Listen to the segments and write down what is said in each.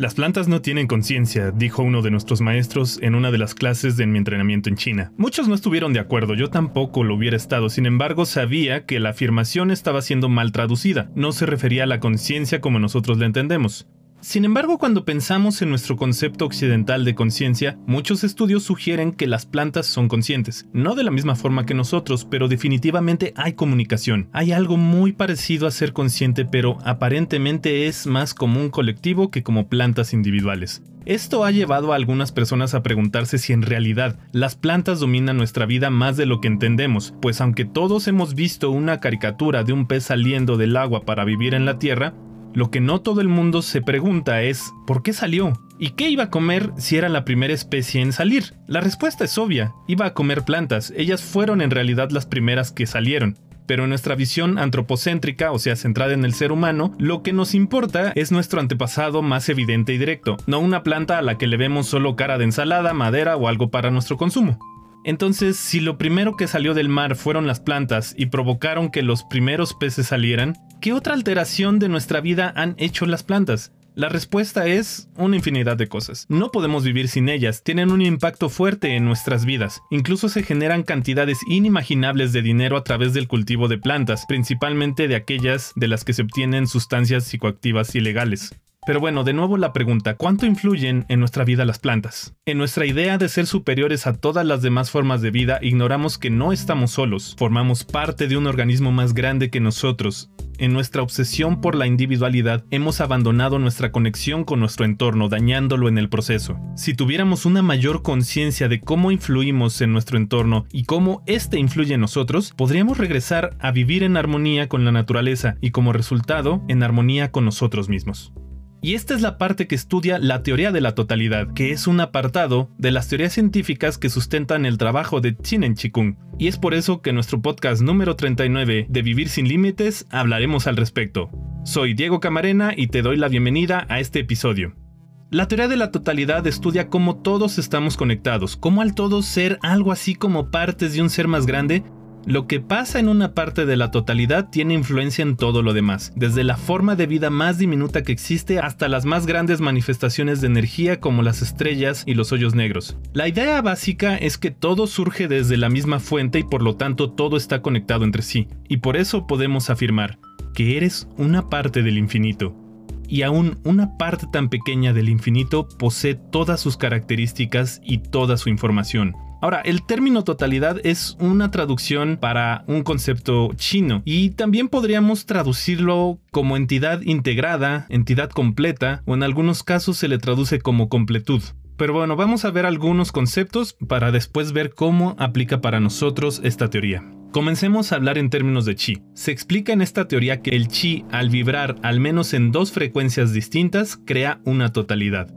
Las plantas no tienen conciencia, dijo uno de nuestros maestros en una de las clases de mi entrenamiento en China. Muchos no estuvieron de acuerdo, yo tampoco lo hubiera estado, sin embargo sabía que la afirmación estaba siendo mal traducida, no se refería a la conciencia como nosotros la entendemos. Sin embargo, cuando pensamos en nuestro concepto occidental de conciencia, muchos estudios sugieren que las plantas son conscientes, no de la misma forma que nosotros, pero definitivamente hay comunicación. Hay algo muy parecido a ser consciente, pero aparentemente es más como un colectivo que como plantas individuales. Esto ha llevado a algunas personas a preguntarse si en realidad las plantas dominan nuestra vida más de lo que entendemos, pues aunque todos hemos visto una caricatura de un pez saliendo del agua para vivir en la tierra, lo que no todo el mundo se pregunta es ¿por qué salió? ¿Y qué iba a comer si era la primera especie en salir? La respuesta es obvia, iba a comer plantas, ellas fueron en realidad las primeras que salieron. Pero en nuestra visión antropocéntrica, o sea, centrada en el ser humano, lo que nos importa es nuestro antepasado más evidente y directo, no una planta a la que le vemos solo cara de ensalada, madera o algo para nuestro consumo. Entonces, si lo primero que salió del mar fueron las plantas y provocaron que los primeros peces salieran, ¿qué otra alteración de nuestra vida han hecho las plantas? La respuesta es una infinidad de cosas. No podemos vivir sin ellas, tienen un impacto fuerte en nuestras vidas. Incluso se generan cantidades inimaginables de dinero a través del cultivo de plantas, principalmente de aquellas de las que se obtienen sustancias psicoactivas ilegales. Pero bueno, de nuevo la pregunta, ¿cuánto influyen en nuestra vida las plantas? En nuestra idea de ser superiores a todas las demás formas de vida, ignoramos que no estamos solos, formamos parte de un organismo más grande que nosotros. En nuestra obsesión por la individualidad, hemos abandonado nuestra conexión con nuestro entorno, dañándolo en el proceso. Si tuviéramos una mayor conciencia de cómo influimos en nuestro entorno y cómo éste influye en nosotros, podríamos regresar a vivir en armonía con la naturaleza y como resultado, en armonía con nosotros mismos. Y esta es la parte que estudia la teoría de la totalidad, que es un apartado de las teorías científicas que sustentan el trabajo de Chinen Chikung. Y es por eso que en nuestro podcast número 39 de Vivir sin Límites hablaremos al respecto. Soy Diego Camarena y te doy la bienvenida a este episodio. La teoría de la totalidad estudia cómo todos estamos conectados, cómo al todo ser algo así como partes de un ser más grande lo que pasa en una parte de la totalidad tiene influencia en todo lo demás, desde la forma de vida más diminuta que existe hasta las más grandes manifestaciones de energía como las estrellas y los hoyos negros. La idea básica es que todo surge desde la misma fuente y por lo tanto todo está conectado entre sí, y por eso podemos afirmar que eres una parte del infinito. Y aún una parte tan pequeña del infinito posee todas sus características y toda su información. Ahora, el término totalidad es una traducción para un concepto chino y también podríamos traducirlo como entidad integrada, entidad completa o en algunos casos se le traduce como completud. Pero bueno, vamos a ver algunos conceptos para después ver cómo aplica para nosotros esta teoría. Comencemos a hablar en términos de chi. Se explica en esta teoría que el chi, al vibrar al menos en dos frecuencias distintas, crea una totalidad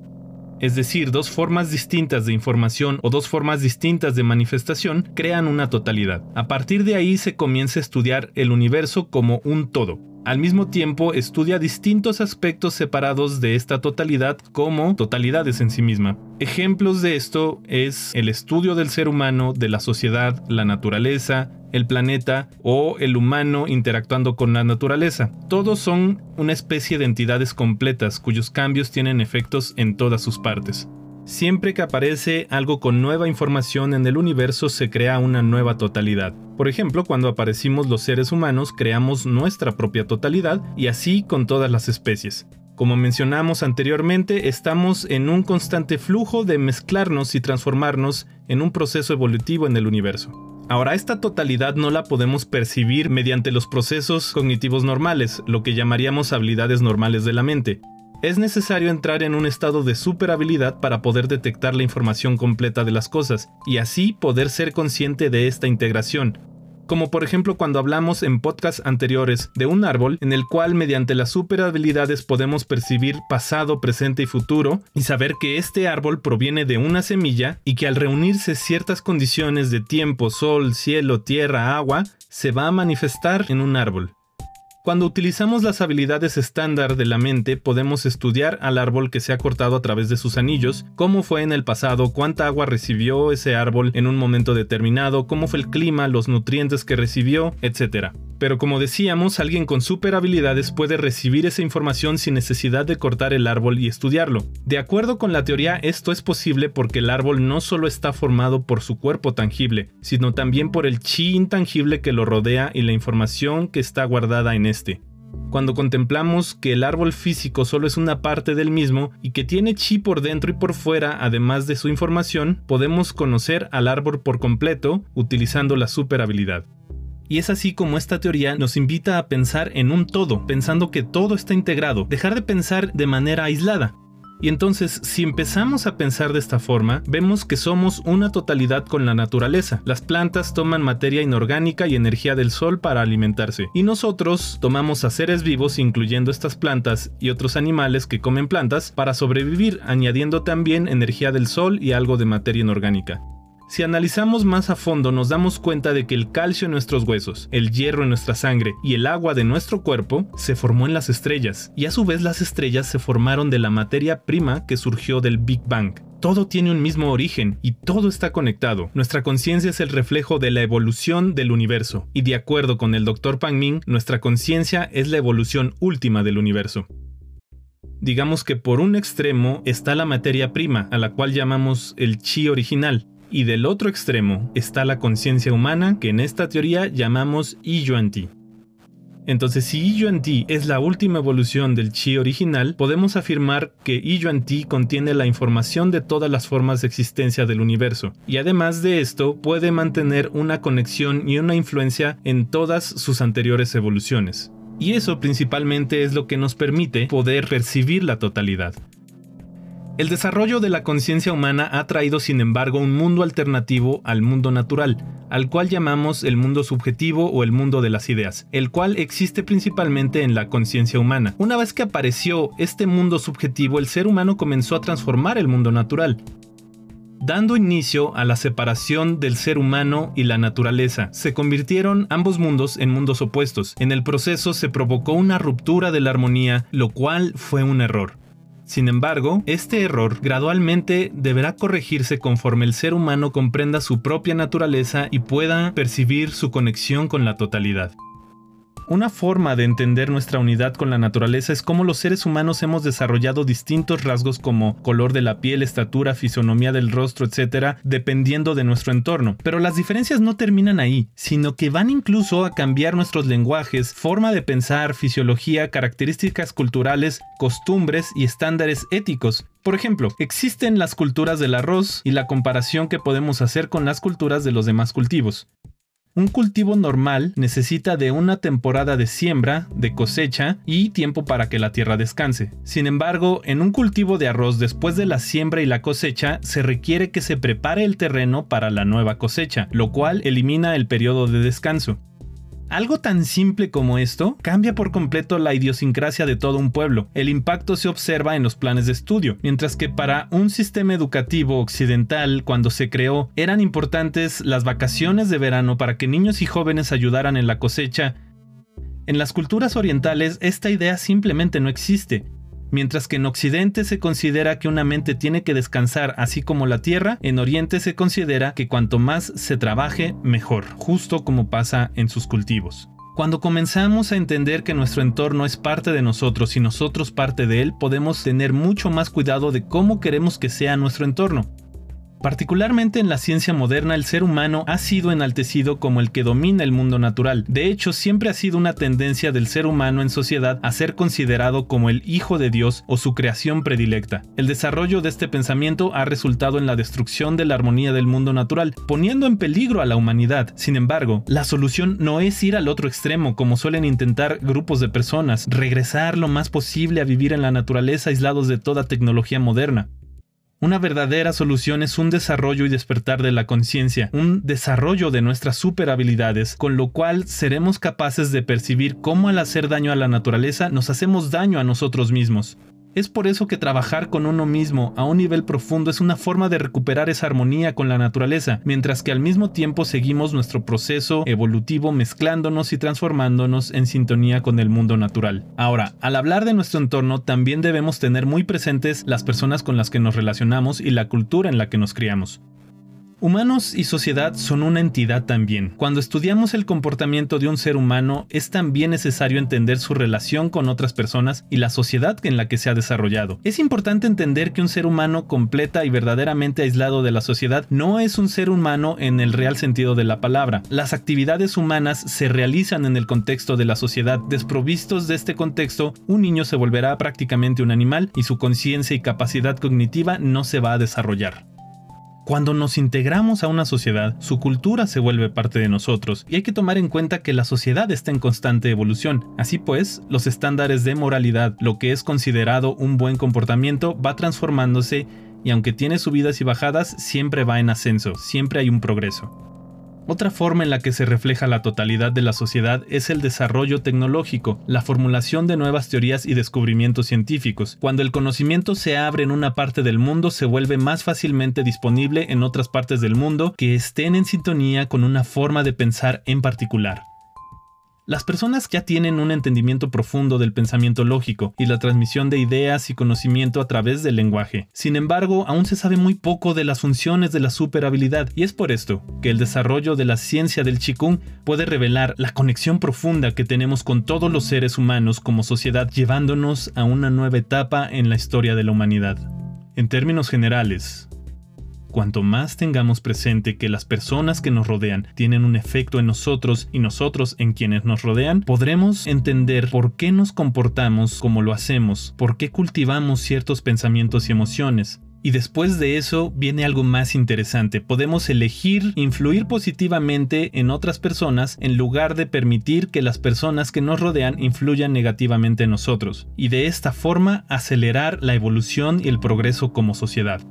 es decir, dos formas distintas de información o dos formas distintas de manifestación, crean una totalidad. A partir de ahí se comienza a estudiar el universo como un todo. Al mismo tiempo, estudia distintos aspectos separados de esta totalidad como totalidades en sí misma. Ejemplos de esto es el estudio del ser humano, de la sociedad, la naturaleza, el planeta o el humano interactuando con la naturaleza. Todos son una especie de entidades completas cuyos cambios tienen efectos en todas sus partes. Siempre que aparece algo con nueva información en el universo se crea una nueva totalidad. Por ejemplo, cuando aparecimos los seres humanos creamos nuestra propia totalidad y así con todas las especies. Como mencionamos anteriormente, estamos en un constante flujo de mezclarnos y transformarnos en un proceso evolutivo en el universo. Ahora, esta totalidad no la podemos percibir mediante los procesos cognitivos normales, lo que llamaríamos habilidades normales de la mente. Es necesario entrar en un estado de superhabilidad para poder detectar la información completa de las cosas, y así poder ser consciente de esta integración, como por ejemplo cuando hablamos en podcasts anteriores de un árbol en el cual mediante las super habilidades podemos percibir pasado, presente y futuro y saber que este árbol proviene de una semilla y que al reunirse ciertas condiciones de tiempo, sol, cielo, tierra, agua, se va a manifestar en un árbol. Cuando utilizamos las habilidades estándar de la mente, podemos estudiar al árbol que se ha cortado a través de sus anillos, cómo fue en el pasado, cuánta agua recibió ese árbol en un momento determinado, cómo fue el clima, los nutrientes que recibió, etc. Pero como decíamos, alguien con super habilidades puede recibir esa información sin necesidad de cortar el árbol y estudiarlo. De acuerdo con la teoría, esto es posible porque el árbol no solo está formado por su cuerpo tangible, sino también por el chi intangible que lo rodea y la información que está guardada en este. Cuando contemplamos que el árbol físico solo es una parte del mismo y que tiene chi por dentro y por fuera además de su información, podemos conocer al árbol por completo utilizando la super habilidad. Y es así como esta teoría nos invita a pensar en un todo, pensando que todo está integrado, dejar de pensar de manera aislada. Y entonces, si empezamos a pensar de esta forma, vemos que somos una totalidad con la naturaleza. Las plantas toman materia inorgánica y energía del sol para alimentarse, y nosotros tomamos a seres vivos, incluyendo estas plantas y otros animales que comen plantas, para sobrevivir, añadiendo también energía del sol y algo de materia inorgánica. Si analizamos más a fondo nos damos cuenta de que el calcio en nuestros huesos, el hierro en nuestra sangre y el agua de nuestro cuerpo se formó en las estrellas, y a su vez las estrellas se formaron de la materia prima que surgió del Big Bang. Todo tiene un mismo origen y todo está conectado. Nuestra conciencia es el reflejo de la evolución del universo, y de acuerdo con el Dr. Pang Ming, nuestra conciencia es la evolución última del universo. Digamos que por un extremo está la materia prima, a la cual llamamos el chi original, y del otro extremo está la conciencia humana que en esta teoría llamamos Ti. Entonces, si Ti es la última evolución del Chi original, podemos afirmar que Ti contiene la información de todas las formas de existencia del universo, y además de esto, puede mantener una conexión y una influencia en todas sus anteriores evoluciones. Y eso principalmente es lo que nos permite poder percibir la totalidad. El desarrollo de la conciencia humana ha traído sin embargo un mundo alternativo al mundo natural, al cual llamamos el mundo subjetivo o el mundo de las ideas, el cual existe principalmente en la conciencia humana. Una vez que apareció este mundo subjetivo, el ser humano comenzó a transformar el mundo natural, dando inicio a la separación del ser humano y la naturaleza. Se convirtieron ambos mundos en mundos opuestos. En el proceso se provocó una ruptura de la armonía, lo cual fue un error. Sin embargo, este error gradualmente deberá corregirse conforme el ser humano comprenda su propia naturaleza y pueda percibir su conexión con la totalidad. Una forma de entender nuestra unidad con la naturaleza es cómo los seres humanos hemos desarrollado distintos rasgos como color de la piel, estatura, fisonomía del rostro, etc., dependiendo de nuestro entorno. Pero las diferencias no terminan ahí, sino que van incluso a cambiar nuestros lenguajes, forma de pensar, fisiología, características culturales, costumbres y estándares éticos. Por ejemplo, existen las culturas del arroz y la comparación que podemos hacer con las culturas de los demás cultivos. Un cultivo normal necesita de una temporada de siembra, de cosecha y tiempo para que la tierra descanse. Sin embargo, en un cultivo de arroz después de la siembra y la cosecha se requiere que se prepare el terreno para la nueva cosecha, lo cual elimina el periodo de descanso. Algo tan simple como esto cambia por completo la idiosincrasia de todo un pueblo. El impacto se observa en los planes de estudio, mientras que para un sistema educativo occidental, cuando se creó, eran importantes las vacaciones de verano para que niños y jóvenes ayudaran en la cosecha. En las culturas orientales esta idea simplemente no existe. Mientras que en Occidente se considera que una mente tiene que descansar así como la Tierra, en Oriente se considera que cuanto más se trabaje, mejor, justo como pasa en sus cultivos. Cuando comenzamos a entender que nuestro entorno es parte de nosotros y nosotros parte de él, podemos tener mucho más cuidado de cómo queremos que sea nuestro entorno. Particularmente en la ciencia moderna, el ser humano ha sido enaltecido como el que domina el mundo natural. De hecho, siempre ha sido una tendencia del ser humano en sociedad a ser considerado como el hijo de Dios o su creación predilecta. El desarrollo de este pensamiento ha resultado en la destrucción de la armonía del mundo natural, poniendo en peligro a la humanidad. Sin embargo, la solución no es ir al otro extremo como suelen intentar grupos de personas, regresar lo más posible a vivir en la naturaleza aislados de toda tecnología moderna. Una verdadera solución es un desarrollo y despertar de la conciencia, un desarrollo de nuestras super habilidades, con lo cual seremos capaces de percibir cómo al hacer daño a la naturaleza nos hacemos daño a nosotros mismos. Es por eso que trabajar con uno mismo a un nivel profundo es una forma de recuperar esa armonía con la naturaleza, mientras que al mismo tiempo seguimos nuestro proceso evolutivo mezclándonos y transformándonos en sintonía con el mundo natural. Ahora, al hablar de nuestro entorno, también debemos tener muy presentes las personas con las que nos relacionamos y la cultura en la que nos criamos. Humanos y sociedad son una entidad también. Cuando estudiamos el comportamiento de un ser humano, es también necesario entender su relación con otras personas y la sociedad en la que se ha desarrollado. Es importante entender que un ser humano completa y verdaderamente aislado de la sociedad no es un ser humano en el real sentido de la palabra. Las actividades humanas se realizan en el contexto de la sociedad. Desprovistos de este contexto, un niño se volverá prácticamente un animal y su conciencia y capacidad cognitiva no se va a desarrollar. Cuando nos integramos a una sociedad, su cultura se vuelve parte de nosotros y hay que tomar en cuenta que la sociedad está en constante evolución. Así pues, los estándares de moralidad, lo que es considerado un buen comportamiento, va transformándose y aunque tiene subidas y bajadas, siempre va en ascenso, siempre hay un progreso. Otra forma en la que se refleja la totalidad de la sociedad es el desarrollo tecnológico, la formulación de nuevas teorías y descubrimientos científicos. Cuando el conocimiento se abre en una parte del mundo, se vuelve más fácilmente disponible en otras partes del mundo que estén en sintonía con una forma de pensar en particular. Las personas ya tienen un entendimiento profundo del pensamiento lógico y la transmisión de ideas y conocimiento a través del lenguaje. Sin embargo, aún se sabe muy poco de las funciones de la superhabilidad y es por esto que el desarrollo de la ciencia del Qigong puede revelar la conexión profunda que tenemos con todos los seres humanos como sociedad llevándonos a una nueva etapa en la historia de la humanidad. En términos generales, Cuanto más tengamos presente que las personas que nos rodean tienen un efecto en nosotros y nosotros en quienes nos rodean, podremos entender por qué nos comportamos como lo hacemos, por qué cultivamos ciertos pensamientos y emociones, y después de eso viene algo más interesante. Podemos elegir influir positivamente en otras personas en lugar de permitir que las personas que nos rodean influyan negativamente en nosotros. Y de esta forma acelerar la evolución y el progreso como sociedad.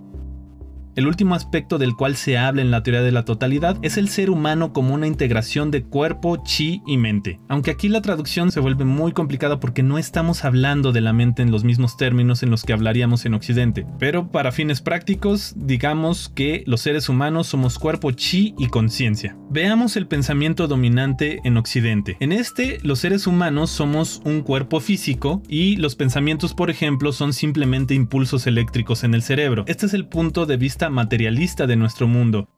El último aspecto del cual se habla en la teoría de la totalidad es el ser humano como una integración de cuerpo, chi y mente. Aunque aquí la traducción se vuelve muy complicada porque no estamos hablando de la mente en los mismos términos en los que hablaríamos en Occidente. Pero para fines prácticos, digamos que los seres humanos somos cuerpo, chi y conciencia. Veamos el pensamiento dominante en Occidente. En este, los seres humanos somos un cuerpo físico y los pensamientos, por ejemplo, son simplemente impulsos eléctricos en el cerebro. Este es el punto de vista materialista de nuestro mundo.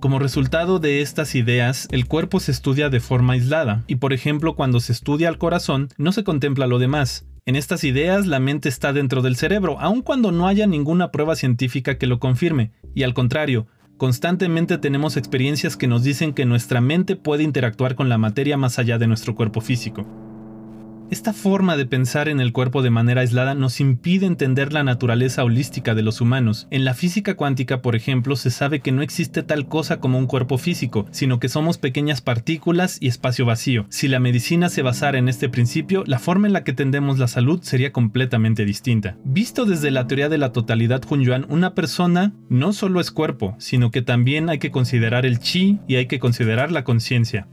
Como resultado de estas ideas, el cuerpo se estudia de forma aislada, y por ejemplo cuando se estudia al corazón, no se contempla lo demás. En estas ideas la mente está dentro del cerebro, aun cuando no haya ninguna prueba científica que lo confirme, y al contrario, constantemente tenemos experiencias que nos dicen que nuestra mente puede interactuar con la materia más allá de nuestro cuerpo físico. Esta forma de pensar en el cuerpo de manera aislada nos impide entender la naturaleza holística de los humanos. En la física cuántica, por ejemplo, se sabe que no existe tal cosa como un cuerpo físico, sino que somos pequeñas partículas y espacio vacío. Si la medicina se basara en este principio, la forma en la que tendemos la salud sería completamente distinta. Visto desde la teoría de la totalidad Hunyuan, una persona no solo es cuerpo, sino que también hay que considerar el chi y hay que considerar la conciencia.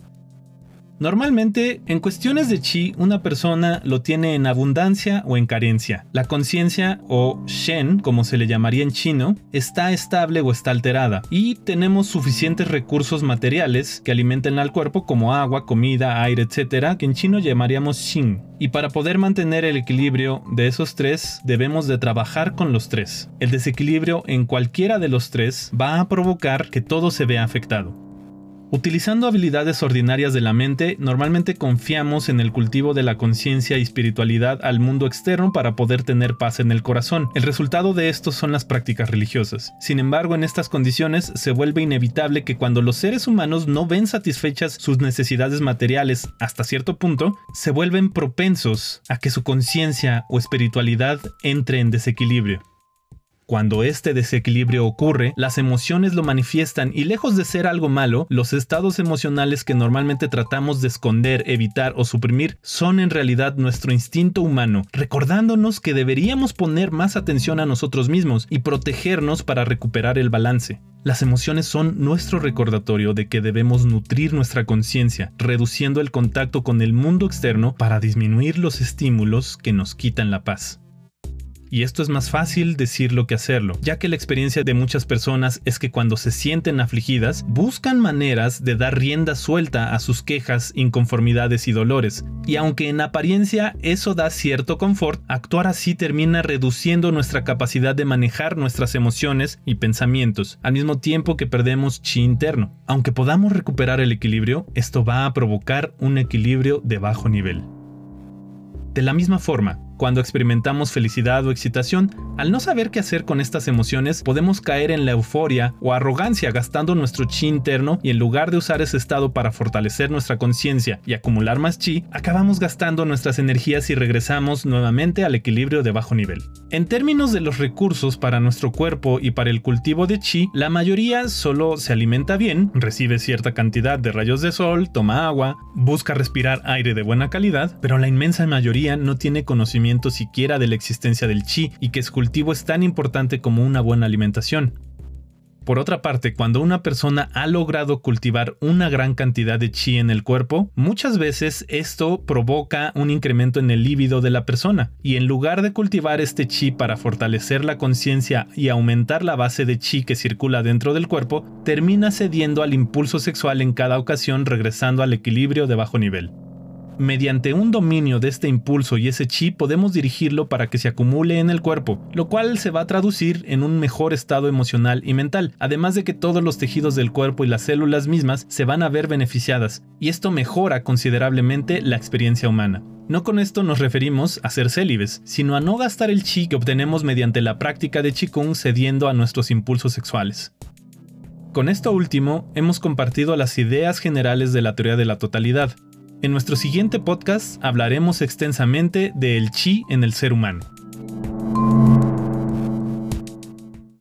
Normalmente, en cuestiones de chi, una persona lo tiene en abundancia o en carencia. La conciencia, o shen, como se le llamaría en chino, está estable o está alterada, y tenemos suficientes recursos materiales que alimenten al cuerpo como agua, comida, aire, etc., que en chino llamaríamos xin. Y para poder mantener el equilibrio de esos tres, debemos de trabajar con los tres. El desequilibrio en cualquiera de los tres va a provocar que todo se vea afectado. Utilizando habilidades ordinarias de la mente, normalmente confiamos en el cultivo de la conciencia y espiritualidad al mundo externo para poder tener paz en el corazón. El resultado de esto son las prácticas religiosas. Sin embargo, en estas condiciones se vuelve inevitable que cuando los seres humanos no ven satisfechas sus necesidades materiales hasta cierto punto, se vuelven propensos a que su conciencia o espiritualidad entre en desequilibrio. Cuando este desequilibrio ocurre, las emociones lo manifiestan y lejos de ser algo malo, los estados emocionales que normalmente tratamos de esconder, evitar o suprimir son en realidad nuestro instinto humano, recordándonos que deberíamos poner más atención a nosotros mismos y protegernos para recuperar el balance. Las emociones son nuestro recordatorio de que debemos nutrir nuestra conciencia, reduciendo el contacto con el mundo externo para disminuir los estímulos que nos quitan la paz. Y esto es más fácil decirlo que hacerlo, ya que la experiencia de muchas personas es que cuando se sienten afligidas, buscan maneras de dar rienda suelta a sus quejas, inconformidades y dolores, y aunque en apariencia eso da cierto confort, actuar así termina reduciendo nuestra capacidad de manejar nuestras emociones y pensamientos, al mismo tiempo que perdemos chi interno. Aunque podamos recuperar el equilibrio, esto va a provocar un equilibrio de bajo nivel. De la misma forma, cuando experimentamos felicidad o excitación, al no saber qué hacer con estas emociones, podemos caer en la euforia o arrogancia gastando nuestro chi interno y en lugar de usar ese estado para fortalecer nuestra conciencia y acumular más chi, acabamos gastando nuestras energías y regresamos nuevamente al equilibrio de bajo nivel. En términos de los recursos para nuestro cuerpo y para el cultivo de chi, la mayoría solo se alimenta bien, recibe cierta cantidad de rayos de sol, toma agua, busca respirar aire de buena calidad, pero la inmensa mayoría no tiene siquiera de la existencia del chi y que su cultivo es tan importante como una buena alimentación. Por otra parte, cuando una persona ha logrado cultivar una gran cantidad de chi en el cuerpo, muchas veces esto provoca un incremento en el líbido de la persona, y en lugar de cultivar este chi para fortalecer la conciencia y aumentar la base de chi que circula dentro del cuerpo, termina cediendo al impulso sexual en cada ocasión regresando al equilibrio de bajo nivel. Mediante un dominio de este impulso y ese chi podemos dirigirlo para que se acumule en el cuerpo, lo cual se va a traducir en un mejor estado emocional y mental, además de que todos los tejidos del cuerpo y las células mismas se van a ver beneficiadas, y esto mejora considerablemente la experiencia humana. No con esto nos referimos a ser célibes, sino a no gastar el chi que obtenemos mediante la práctica de Qigong cediendo a nuestros impulsos sexuales. Con esto último, hemos compartido las ideas generales de la teoría de la totalidad, en nuestro siguiente podcast hablaremos extensamente del chi en el ser humano.